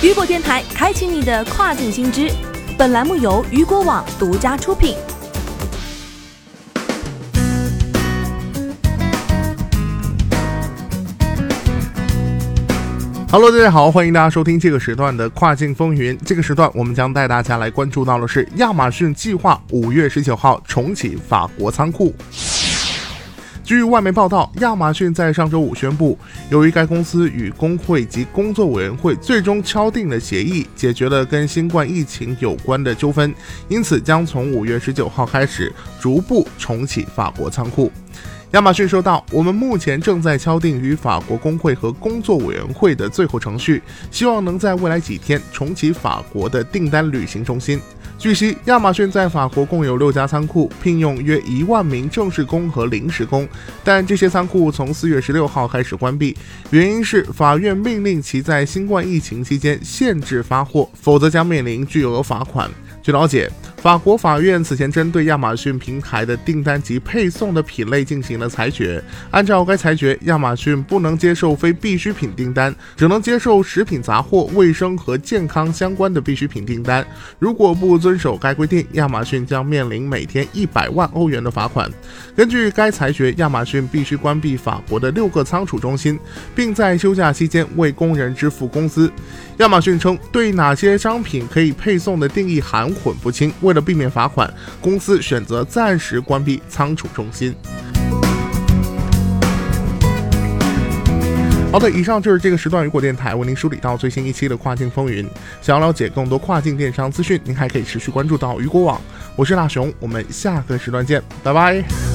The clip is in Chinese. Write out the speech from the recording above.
雨果电台开启你的跨境新知，本栏目由雨果网独家出品。Hello，大家好，欢迎大家收听这个时段的跨境风云。这个时段，我们将带大家来关注到的是亚马逊计划五月十九号重启法国仓库。据外媒报道，亚马逊在上周五宣布，由于该公司与工会及工作委员会最终敲定了协议，解决了跟新冠疫情有关的纠纷，因此将从五月十九号开始逐步重启法国仓库。亚马逊说道：“我们目前正在敲定与法国工会和工作委员会的最后程序，希望能在未来几天重启法国的订单旅行中心。”据悉，亚马逊在法国共有六家仓库，聘用约一万名正式工和临时工，但这些仓库从四月十六号开始关闭，原因是法院命令其在新冠疫情期间限制发货，否则将面临巨额罚款。据了解。法国法院此前针对亚马逊平台的订单及配送的品类进行了裁决。按照该裁决，亚马逊不能接受非必需品订单，只能接受食品杂货、卫生和健康相关的必需品订单。如果不遵守该规定，亚马逊将面临每天一百万欧元的罚款。根据该裁决，亚马逊必须关闭法国的六个仓储中心，并在休假期间为工人支付工资。亚马逊称，对哪些商品可以配送的定义含混不清。为了避免罚款，公司选择暂时关闭仓储中心。好的，以上就是这个时段雨果电台为您梳理到最新一期的跨境风云。想要了解更多跨境电商资讯，您还可以持续关注到雨果网。我是大熊，我们下个时段见，拜拜。